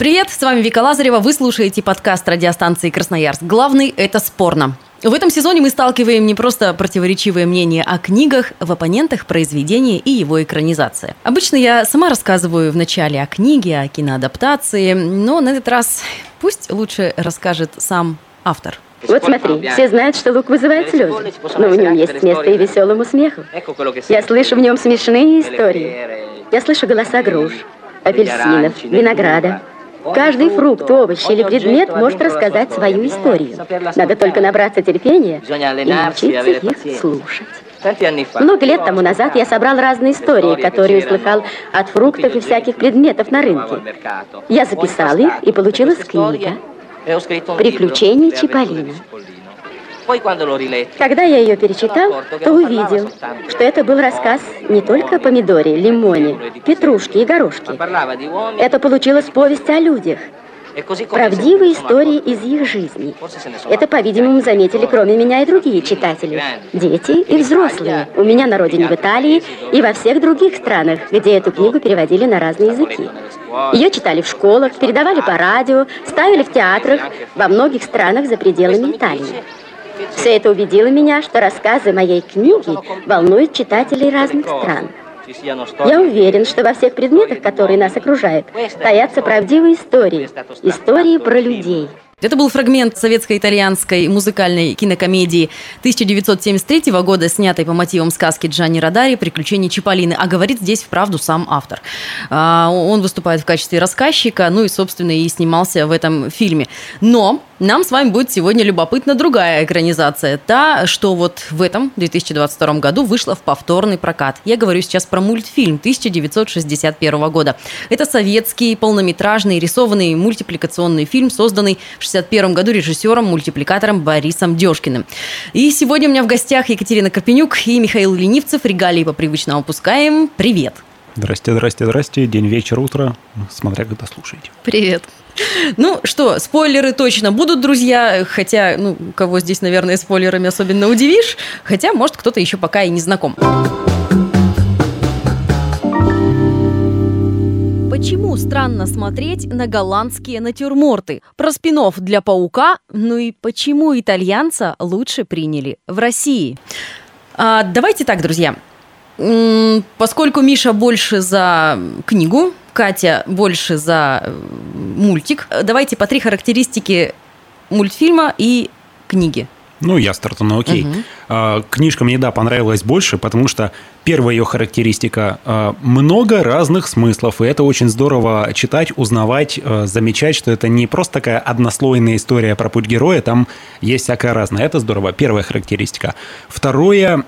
Привет, с вами Вика Лазарева. Вы слушаете подкаст радиостанции Красноярск. Главный – это спорно. В этом сезоне мы сталкиваем не просто противоречивые мнения о книгах, в оппонентах произведения и его экранизация. Обычно я сама рассказываю в начале о книге, о киноадаптации, но на этот раз пусть лучше расскажет сам автор. Вот смотри, все знают, что лук вызывает слезы, но в нем есть место и веселому смеху. Я слышу в нем смешные истории. Я слышу голоса груш, апельсинов, винограда. Каждый фрукт, овощ или предмет может рассказать свою историю. Надо только набраться терпения и научиться их слушать. Много лет тому назад я собрал разные истории, которые услыхал от фруктов и всяких предметов на рынке. Я записал их, и получилась книга «Приключения Чиполлино». Когда я ее перечитал, то увидел, что это был рассказ не только о помидоре, лимоне, петрушке и горошке. Это получилась повесть о людях, правдивые истории из их жизни. Это, по-видимому, заметили кроме меня и другие читатели. Дети и взрослые. У меня на родине в Италии и во всех других странах, где эту книгу переводили на разные языки. Ее читали в школах, передавали по радио, ставили в театрах во многих странах за пределами Италии. Все это убедило меня, что рассказы моей книги волнуют читателей разных стран. Я уверен, что во всех предметах, которые нас окружают, таятся правдивые истории. Истории про людей. Это был фрагмент советско-итальянской музыкальной кинокомедии 1973 года, снятой по мотивам сказки Джанни Радари «Приключения Чиполлины», а говорит здесь вправду сам автор. А, Он выступает в качестве рассказчика, ну и, собственно, и снимался в этом фильме. Но нам с вами будет сегодня любопытна другая экранизация, та, что вот в этом 2022 году вышла в повторный прокат. Я говорю сейчас про мультфильм 1961 года. Это советский полнометражный рисованный мультипликационный фильм, созданный в 1961 году режиссером-мультипликатором Борисом Дешкиным. И сегодня у меня в гостях Екатерина Карпенюк и Михаил Ленивцев. Регалии по привычному опускаем. Привет! Здрасте, здрасте, здрасте. День, вечер, утро. Смотря когда слушаете. Привет. Ну что, спойлеры точно будут, друзья, хотя, ну, кого здесь, наверное, спойлерами особенно удивишь, хотя, может, кто-то еще пока и не знаком. Почему странно смотреть на голландские натюрморты? Про спинов для паука, ну и почему итальянца лучше приняли в России? А, давайте так, друзья. Поскольку Миша больше за книгу, Катя больше за э, мультик, давайте по три характеристики мультфильма и книги. Ну, я стартану, окей. А, Книжка мне, да, понравилась больше, потому что первая ее характеристика а, – много разных смыслов, и это очень здорово читать, узнавать, а, замечать, что это не просто такая однослойная история про путь героя, там есть всякое разное. Это здорово. Первая характеристика. Второе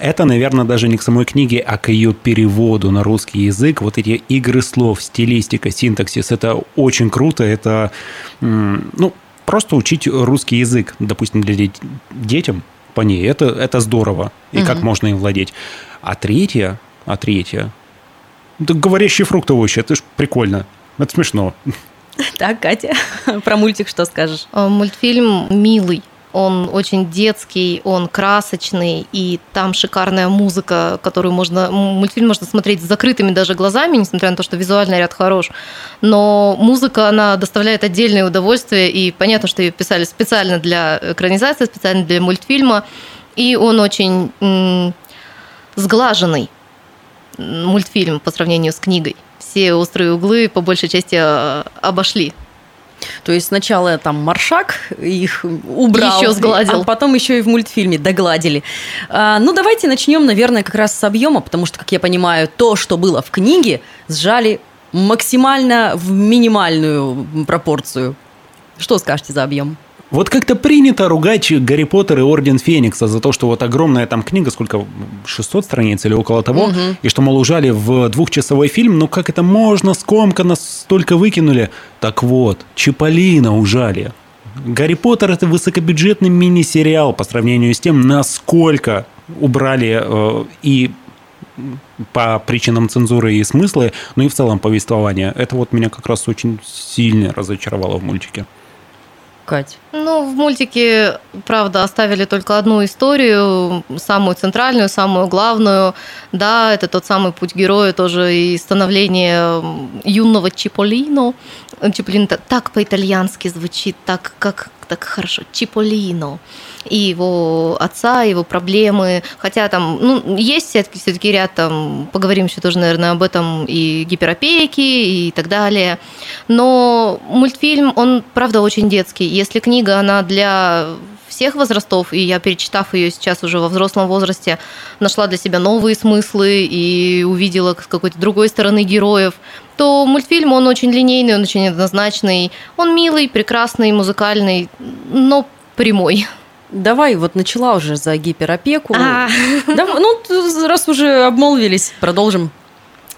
это, наверное, даже не к самой книге, а к ее переводу на русский язык. Вот эти игры слов, стилистика, синтаксис – это очень круто, это, ну, просто учить русский язык, допустим, для дет- детям по ней, это, это здорово. И как можно им владеть. А третье, а третье, да говорящие фрукты овощи, это ж прикольно. Это смешно. Так, Катя, про мультик что скажешь? Э, Мультфильм милый. Он очень детский, он красочный, и там шикарная музыка, которую можно... Мультфильм можно смотреть с закрытыми даже глазами, несмотря на то, что визуальный ряд хорош. Но музыка, она доставляет отдельное удовольствие, и понятно, что ее писали специально для экранизации, специально для мультфильма, и он очень сглаженный мультфильм по сравнению с книгой. Все острые углы по большей части э, обошли. То есть сначала там Маршак их убрал, Еще сгладил. а потом еще и в мультфильме догладили. А, ну, давайте начнем, наверное, как раз с объема, потому что, как я понимаю, то, что было в книге, сжали максимально в минимальную пропорцию. Что скажете за объем? Вот как-то принято ругать Гарри Поттер и Орден Феникса за то, что вот огромная там книга, сколько, 600 страниц или около того, и что, мол, ужали в двухчасовой фильм, ну как это можно, скомканно столько выкинули. Так вот, Чиполлино ужали Гарри Поттер это высокобюджетный мини-сериал по сравнению с тем, насколько убрали э, и по причинам цензуры и смыслы, ну и в целом повествования. Это вот меня как раз очень сильно разочаровало в мультике. Кать. Ну, в мультике, правда, оставили только одну историю, самую центральную, самую главную. Да, это тот самый путь героя, тоже и становление юного Чиполино. Чиполино так по-итальянски звучит, так, как, так хорошо. Чиполино и его отца, его проблемы. Хотя там, ну, есть все-таки, ряд там, поговорим еще тоже, наверное, об этом и гиперопеки и так далее. Но мультфильм, он, правда, очень детский. Если книга, она для всех возрастов, и я, перечитав ее сейчас уже во взрослом возрасте, нашла для себя новые смыслы и увидела с какой-то другой стороны героев, то мультфильм, он очень линейный, он очень однозначный, он милый, прекрасный, музыкальный, но прямой. Давай, вот начала уже за гиперопеку. А. Ну, раз уже обмолвились, продолжим.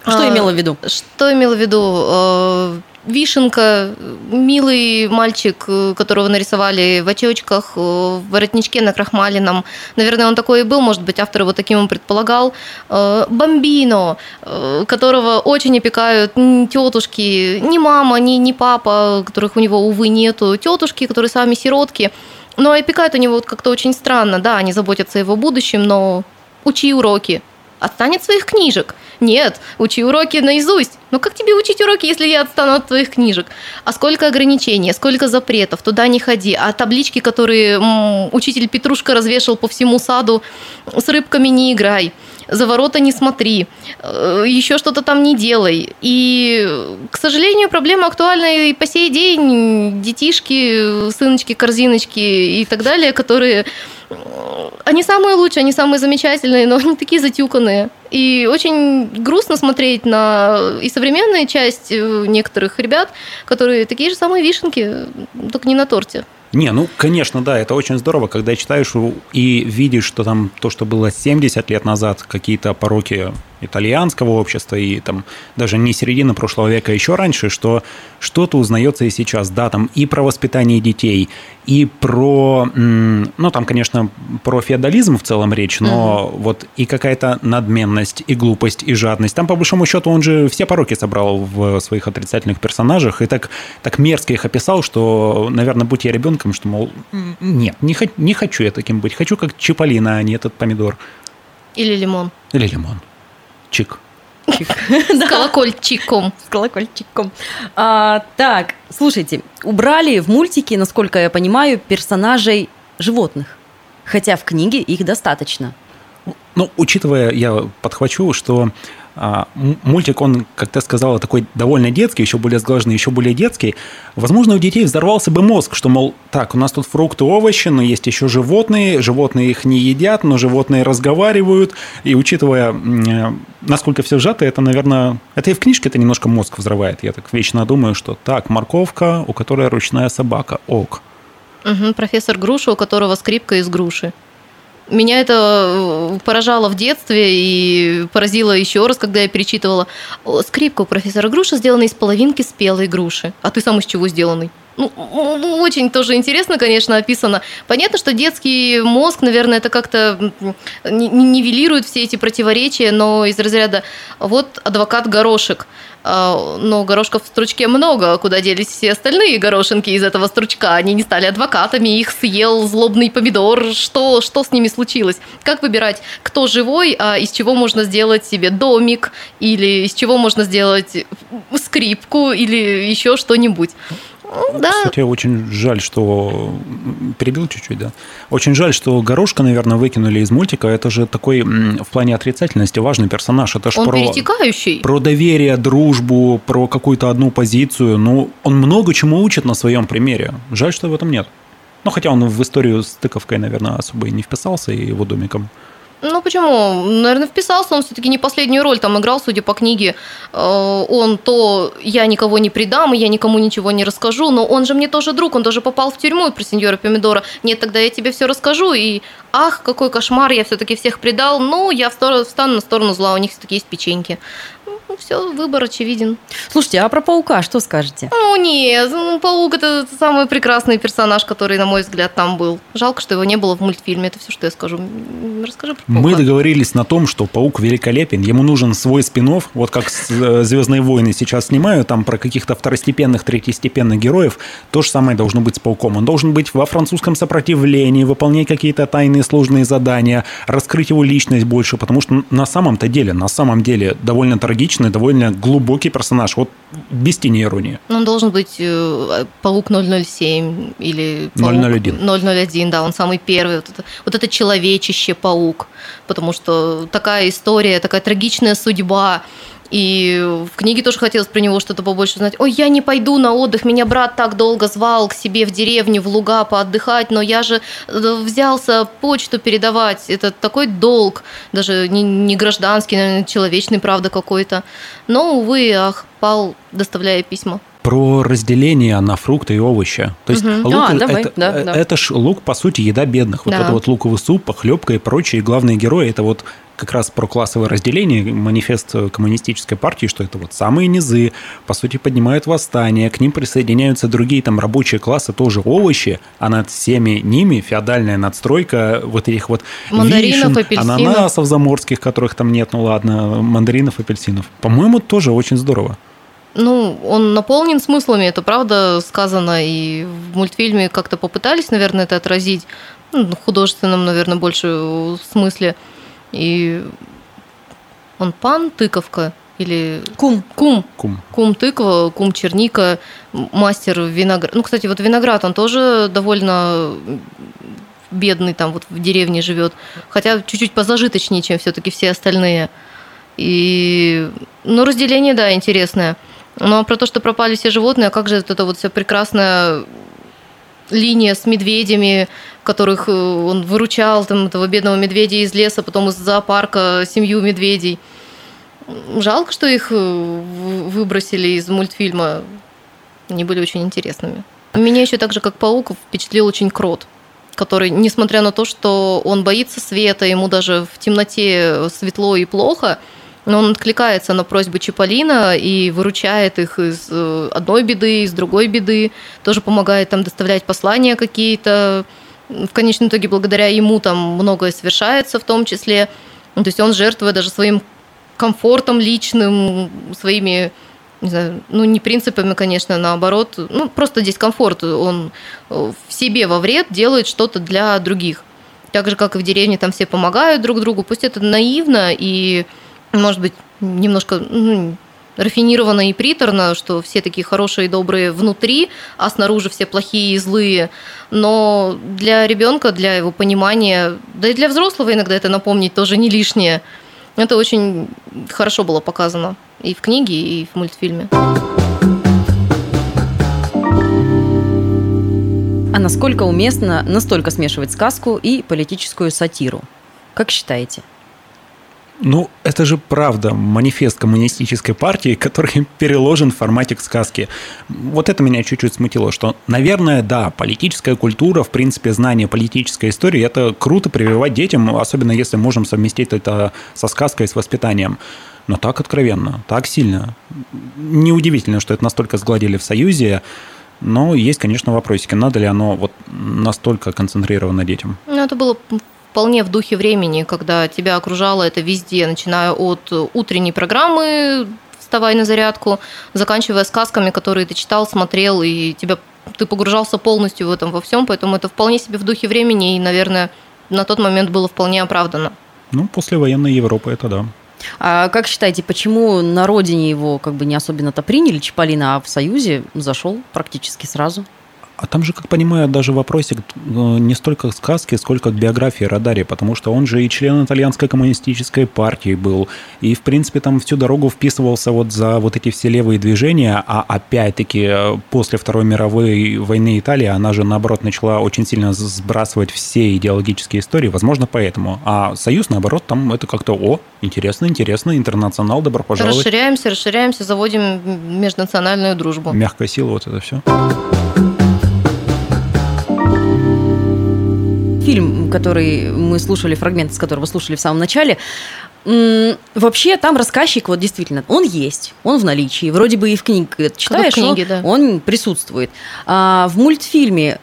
Что а, имела в виду? Что имела в виду? Э, Вишенка, милый мальчик, которого нарисовали в очечках, в воротничке на крахмалином. Наверное, он такой и был, может быть, автор его таким он предполагал. Э, Бомбино, э, которого очень опекают тетушки, ни мама, ни, ни папа, которых у него, увы, нету, тетушки, которые сами сиротки. Но опекают у него вот как-то очень странно, да, они заботятся о его будущем, но учи уроки, отстань от своих книжек. Нет, учи уроки наизусть. Ну как тебе учить уроки, если я отстану от твоих книжек? А сколько ограничений, сколько запретов, туда не ходи. А таблички, которые м, учитель Петрушка развешал по всему саду, с рыбками не играй за ворота не смотри, э, еще что-то там не делай. И, к сожалению, проблема актуальна и по сей день. Детишки, сыночки, корзиночки и так далее, которые... Они самые лучшие, они самые замечательные, но они такие затюканные. И очень грустно смотреть на и современную часть э, некоторых ребят, которые такие же самые вишенки, только не на торте. Не, ну, конечно, да, это очень здорово, когда читаешь и видишь, что там то, что было 70 лет назад, какие-то пороки итальянского общества и там даже не середины прошлого века, а еще раньше, что что-то узнается и сейчас, да, там и про воспитание детей, и про, ну, там, конечно, про феодализм в целом речь, но угу. вот и какая-то надменность, и глупость, и жадность. Там, по большому счету, он же все пороки собрал в своих отрицательных персонажах и так, так мерзко их описал, что, наверное, будь я ребенком, что, мол, нет, не, не хочу я таким быть, хочу как Чиполлино, а не этот помидор. Или лимон. Или лимон. Чик. С колокольчиком. С колокольчиком. А, так, слушайте, убрали в мультике, насколько я понимаю, персонажей животных. Хотя в книге их достаточно. Ну, учитывая, я подхвачу, что а, мультик, он, как ты сказала, такой довольно детский, еще более сглаженный, еще более детский. Возможно, у детей взорвался бы мозг, что, мол, так, у нас тут фрукты, овощи, но есть еще животные, животные их не едят, но животные разговаривают. И учитывая, э, насколько все сжато, это, наверное, это и в книжке это немножко мозг взрывает. Я так вечно думаю, что так, морковка, у которой ручная собака, ок. Угу, профессор Груша, у которого скрипка из груши. Меня это э, поражало в детстве и поразило еще раз, когда я перечитывала. Скрипка у профессора Груши сделана из половинки спелой груши. А ты сам из чего сделанный? Ну, ну, очень тоже интересно, конечно, описано. Понятно, что детский мозг, наверное, это как-то нивелирует все эти противоречия, но из разряда вот адвокат горошек. А, но горошков в стручке много, куда делись все остальные горошинки из этого стручка. Они не стали адвокатами, их съел злобный помидор. Что, что с ними случилось? Как выбирать, кто живой, а из чего можно сделать себе домик, или из чего можно сделать скрипку, или еще что-нибудь? Да. Кстати, очень жаль, что... Перебил чуть-чуть, да? Очень жаль, что Горошка, наверное, выкинули из мультика. Это же такой в плане отрицательности важный персонаж. Это же он про... перетекающий. Про доверие, дружбу, про какую-то одну позицию. Ну, он много чему учит на своем примере. Жаль, что в этом нет. Ну, хотя он в историю с тыковкой, наверное, особо и не вписался, и его домиком. Ну почему? Наверное, вписался, он все-таки не последнюю роль там играл, судя по книге. Э, он то я никого не предам, и я никому ничего не расскажу, но он же мне тоже друг, он тоже попал в тюрьму при сеньора Помидора. Нет, тогда я тебе все расскажу, и ах, какой кошмар, я все-таки всех предал, ну, я встану на сторону зла, у них все-таки есть печеньки. Ну, все, выбор очевиден. Слушайте, а про паука что скажете? Ну, нет, ну, паук это самый прекрасный персонаж, который, на мой взгляд, там был. Жалко, что его не было в мультфильме. Это все, что я скажу. Расскажи про паука. Мы договорились на том, что паук великолепен. Ему нужен свой спин вот как э, Звездные войны сейчас снимают, там про каких-то второстепенных, третьестепенных героев. То же самое должно быть с пауком. Он должен быть во французском сопротивлении, выполнять какие-то тайные сложные задания, раскрыть его личность больше, потому что на самом-то деле, на самом деле довольно трагичный, довольно глубокий персонаж. Вот без тени иронии. Он должен быть э, паук 007 или паук 001. 001, да, он самый первый. Вот это, вот это человечище паук, потому что такая история, такая трагичная судьба. И в книге тоже хотелось про него что-то побольше знать. Ой, я не пойду на отдых, меня брат так долго звал к себе в деревню, в луга поотдыхать, но я же э, взялся почту передавать. Это такой долг, даже не, не гражданский, наверное, человечный, правда, какой-то. Но, увы, ах, пал, доставляя письма про разделение на фрукты и овощи. То есть угу. лук, а, давай, это, да, да. это ж лук, по сути, еда бедных. Вот да. это вот луковый суп, похлебка и прочие главные герои, это вот как раз про классовое разделение, манифест коммунистической партии, что это вот самые низы, по сути, поднимают восстание, к ним присоединяются другие там рабочие классы, тоже овощи, а над всеми ними феодальная надстройка вот этих вот мандаринов, вишен, апельсинов. ананасов заморских, которых там нет, ну ладно, мандаринов, апельсинов. По-моему, тоже очень здорово. Ну, он наполнен смыслами, это правда сказано, и в мультфильме как-то попытались, наверное, это отразить, ну, в художественном, наверное, больше смысле. И он пан тыковка или кум. Кум. Кум. Кум тыква кум черника мастер виноград. Ну кстати вот виноград он тоже довольно бедный там вот в деревне живет хотя чуть-чуть позажиточнее чем все-таки все остальные. И ну разделение да интересное но про то, что пропали все животные, а как же это вот вся прекрасная линия с медведями, которых э, он выручал, там, этого бедного медведя из леса, потом из зоопарка семью медведей. Жалко, что их э, выбросили из мультфильма. Они были очень интересными. Меня еще так же, как паук, впечатлил очень крот который, несмотря на то, что он боится света, ему даже в темноте светло и плохо, но он откликается на просьбы Чиполлино и выручает их из э, одной беды, из другой беды, тоже помогает там доставлять послания какие-то. В конечном итоге, благодаря ему там многое совершается в том числе. Ну, то есть он жертвует даже своим комфортом личным, своими не знаю, ну не принципами, конечно, наоборот, ну просто здесь комфорт, он в себе во вред делает что-то для других. Так же, как и в деревне, там все помогают друг другу, пусть это наивно и может быть, немножко ну, рафинированно и приторно, что все такие хорошие и добрые внутри, а снаружи все плохие и злые. Но для ребенка, для его понимания, да и для взрослого иногда это напомнить тоже не лишнее. Это очень хорошо было показано и в книге, и в мультфильме. А насколько уместно настолько смешивать сказку и политическую сатиру? Как считаете? Ну, это же правда манифест коммунистической партии, который переложен в форматик сказки. Вот это меня чуть-чуть смутило, что, наверное, да, политическая культура, в принципе, знание политической истории, это круто прививать детям, особенно если можем совместить это со сказкой, с воспитанием. Но так откровенно, так сильно. Неудивительно, что это настолько сгладили в Союзе, но есть, конечно, вопросики. Надо ли оно вот настолько концентрировано детям? Ну, это было вполне в духе времени, когда тебя окружало это везде, начиная от утренней программы «Вставай на зарядку», заканчивая сказками, которые ты читал, смотрел, и тебя, ты погружался полностью в этом во всем, поэтому это вполне себе в духе времени, и, наверное, на тот момент было вполне оправдано. Ну, после военной Европы это да. А как считаете, почему на родине его как бы не особенно-то приняли Чаполина, а в Союзе зашел практически сразу? А там же, как понимаю, даже вопросик э, не столько к сказке, сколько к биографии Радари, потому что он же и член итальянской коммунистической партии был, и, в принципе, там всю дорогу вписывался вот за вот эти все левые движения, а опять-таки э, после Второй мировой войны Италии она же, наоборот, начала очень сильно сбрасывать все идеологические истории, возможно, поэтому. А Союз, наоборот, там это как-то, о, интересно, интересно, интернационал, добро пожаловать. Расширяемся, расширяемся, заводим межнациональную дружбу. Мягкая сила, вот это все. Фильм, который мы слушали, фрагмент из которого слушали в самом начале, Вообще там рассказчик, вот действительно, он есть, он в наличии. Вроде бы и в книге читаешь, в книге, он, да. он присутствует. А в мультфильме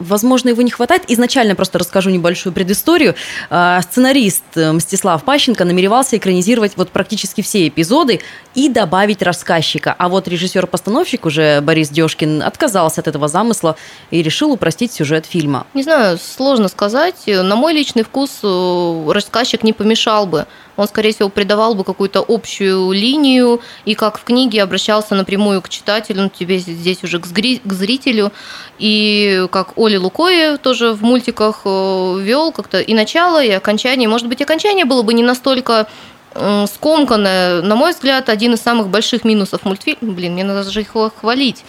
Возможно, его не хватает. Изначально просто расскажу небольшую предысторию. А, сценарист э, Мстислав Пащенко намеревался экранизировать вот практически все эпизоды и добавить рассказчика. А вот режиссер-постановщик уже Борис Дёшкин отказался от этого замысла и решил упростить сюжет фильма. Не знаю, сложно сказать. На мой личный вкус э, рассказчик не помешал бы он, скорее всего, придавал бы какую-то общую линию и как в книге обращался напрямую к читателю, ну, тебе здесь уже к, зрителю, и как Оли Лукоев тоже в мультиках э, вел как-то и начало, и окончание. Может быть, окончание было бы не настолько скомканное, на мой взгляд, один из самых больших минусов мультфильма. Блин, мне надо же их хвалить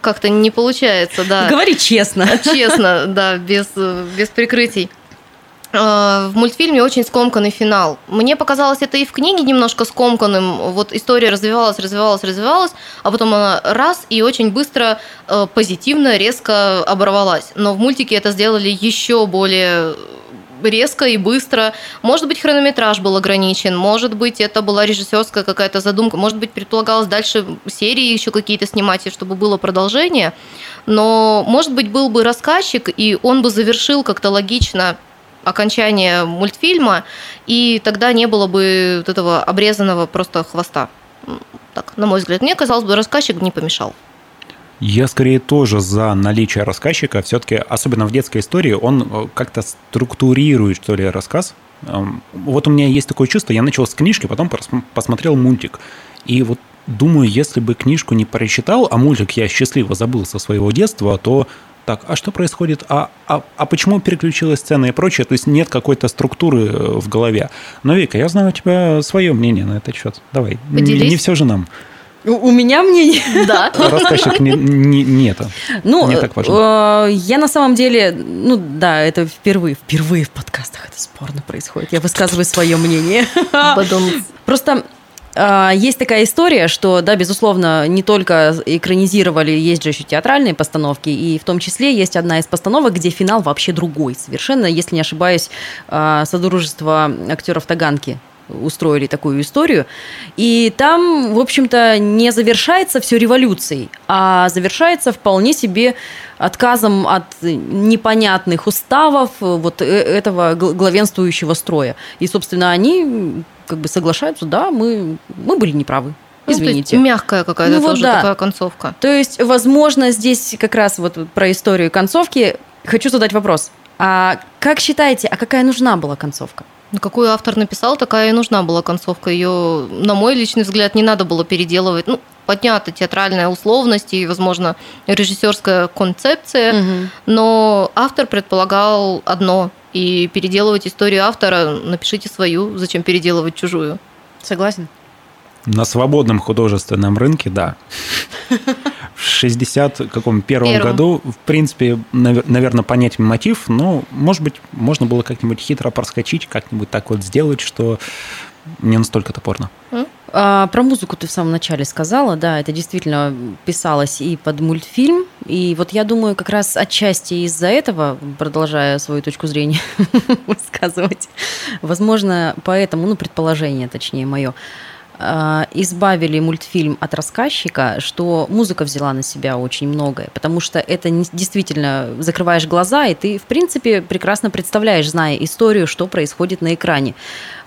как-то не получается, да. Говори честно. Честно, да, без, без прикрытий. Э, в мультфильме очень скомканный финал. Мне показалось это и в книге немножко скомканным. Вот история развивалась, развивалась, развивалась, а потом она раз и очень быстро, э, позитивно, резко оборвалась. Но в мультике это сделали еще более резко и быстро. Может быть, хронометраж был ограничен, может быть, это была режиссерская какая-то задумка, может быть, предполагалось дальше серии еще какие-то снимать, чтобы было продолжение. Но, может быть, был бы рассказчик, и он бы завершил как-то логично окончания мультфильма, и тогда не было бы вот этого обрезанного просто хвоста. Так, на мой взгляд, мне казалось бы, рассказчик не помешал. Я скорее тоже за наличие рассказчика. Все-таки, особенно в детской истории, он э, как-то структурирует, что ли, рассказ. Эм, вот у меня есть такое чувство, я начал с книжки, потом посмотрел мультик. И вот думаю, если бы книжку не прочитал, а мультик я счастливо забыл со своего детства, то так, а что происходит, а, а, а почему переключилась сцена и прочее, то есть нет какой-то структуры э, в голове. Но, Вика, я знаю у тебя свое мнение на этот счет. Давай, Поделись. Не, не все же нам. У, у меня мнение, да. Рассказчик не, не, не это. Ну, не так важно. Э, я на самом деле, ну да, это впервые, впервые в подкастах это спорно происходит. Я высказываю свое мнение. Просто а, есть такая история, что, да, безусловно, не только экранизировали, есть же еще театральные постановки, и в том числе есть одна из постановок, где финал вообще другой совершенно, если не ошибаюсь, а, Содружество актеров Таганки устроили такую историю. И там, в общем-то, не завершается все революцией, а завершается вполне себе отказом от непонятных уставов вот э, этого главенствующего строя. И, собственно, они как бы соглашаются, да, мы, мы были неправы. Ну, Извините. Ну, мягкая какая-то ну, тоже вот, да. такая концовка. То есть, возможно, здесь как раз вот про историю концовки хочу задать вопрос. А как считаете, а какая нужна была концовка? Ну, какую автор написал, такая и нужна была концовка. Ее, на мой личный взгляд, не надо было переделывать. Ну, поднята театральная условность и, возможно, режиссерская концепция, угу. но автор предполагал одно и переделывать историю автора, напишите свою, зачем переделывать чужую. Согласен. На свободном художественном рынке, да. В 60 каком первом Первым. году, в принципе, наверное, понять мотив, но, может быть, можно было как-нибудь хитро проскочить, как-нибудь так вот сделать, что не настолько топорно. А, про музыку ты в самом начале сказала, да, это действительно писалось и под мультфильм, и вот я думаю, как раз отчасти из-за этого, продолжая свою точку зрения высказывать, возможно, поэтому, ну, предположение, точнее, мое, избавили мультфильм от рассказчика, что музыка взяла на себя очень многое, потому что это действительно закрываешь глаза, и ты, в принципе, прекрасно представляешь, зная историю, что происходит на экране.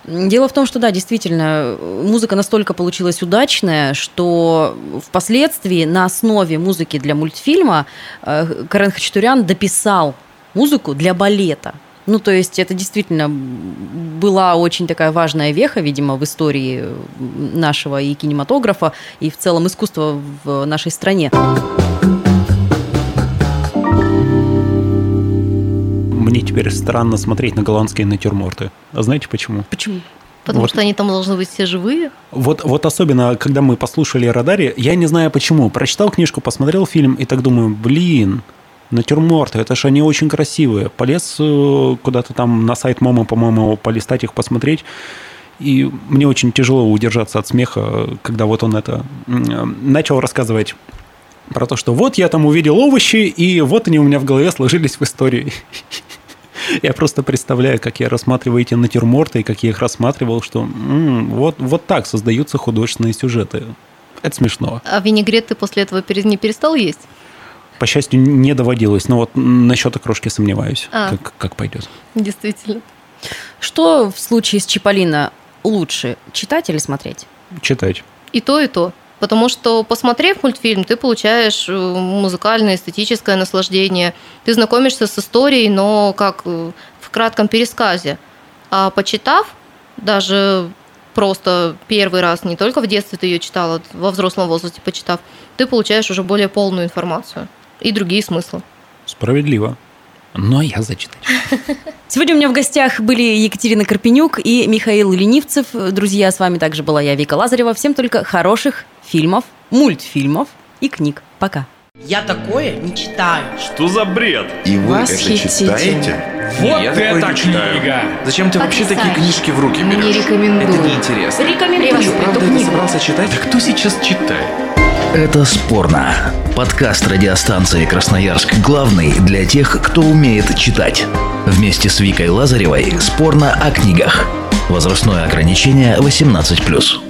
Дело в том, что да, действительно, музыка настолько получилась удачная, что впоследствии на основе музыки для мультфильма э, Карен Хачатурян дописал музыку для балета. Ну, то есть это действительно была очень такая важная веха, видимо, в истории нашего и кинематографа, и в целом искусства в нашей стране. мне теперь странно смотреть на голландские натюрморты. А знаете почему? Почему? Потому вот. что они там должны быть все живые? Вот, вот особенно, когда мы послушали Родари, я не знаю почему. Прочитал книжку, посмотрел фильм и так думаю, блин, натюрморты, это же они очень красивые. Полез э, куда-то там на сайт MoMA, по-моему, полистать их, посмотреть. И мне очень тяжело удержаться от смеха, когда вот он это начал рассказывать про то, что вот я там увидел овощи, и вот они у меня в голове сложились в истории. Я просто представляю, как я рассматриваю эти натюрморты, и как я их рассматривал, что м, вот, вот так создаются художественные сюжеты. Это смешно. А винегрет ты после этого не перестал есть? По счастью, не доводилось. Но вот насчет окрошки сомневаюсь, А. как, как пойдет. Действительно. Что в случае с Чиполлино лучше, читать или смотреть? Читать. И то, и то. Потому что, посмотрев мультфильм, ты получаешь э, музыкальное, эстетическое наслаждение. Ты знакомишься с историей, но как э, в кратком пересказе. А почитав, даже просто первый раз, не только в детстве ты ее читала, во взрослом возрасте почитав, ты получаешь уже более полную информацию и другие смыслы. Справедливо. Но я зачитать. Сегодня у меня в гостях были Екатерина Карпенюк и Михаил Ленивцев. Друзья, с вами также была я, Вика Лазарева. Всем только хороших фильмов, мультфильмов и книг. Пока. Я такое не читаю. Что за бред? И вы это Восхитительно. читаете? Вот Я такое это книга! Зачем ты вообще такие книжки в руки берешь? Не рекомендую. Это неинтересно. Рекомендую Ты правда это собрался читать? Да кто сейчас читает? Это спорно. Подкаст радиостанции Красноярск главный для тех, кто умеет читать. Вместе с Викой Лазаревой спорно о книгах. Возрастное ограничение 18+.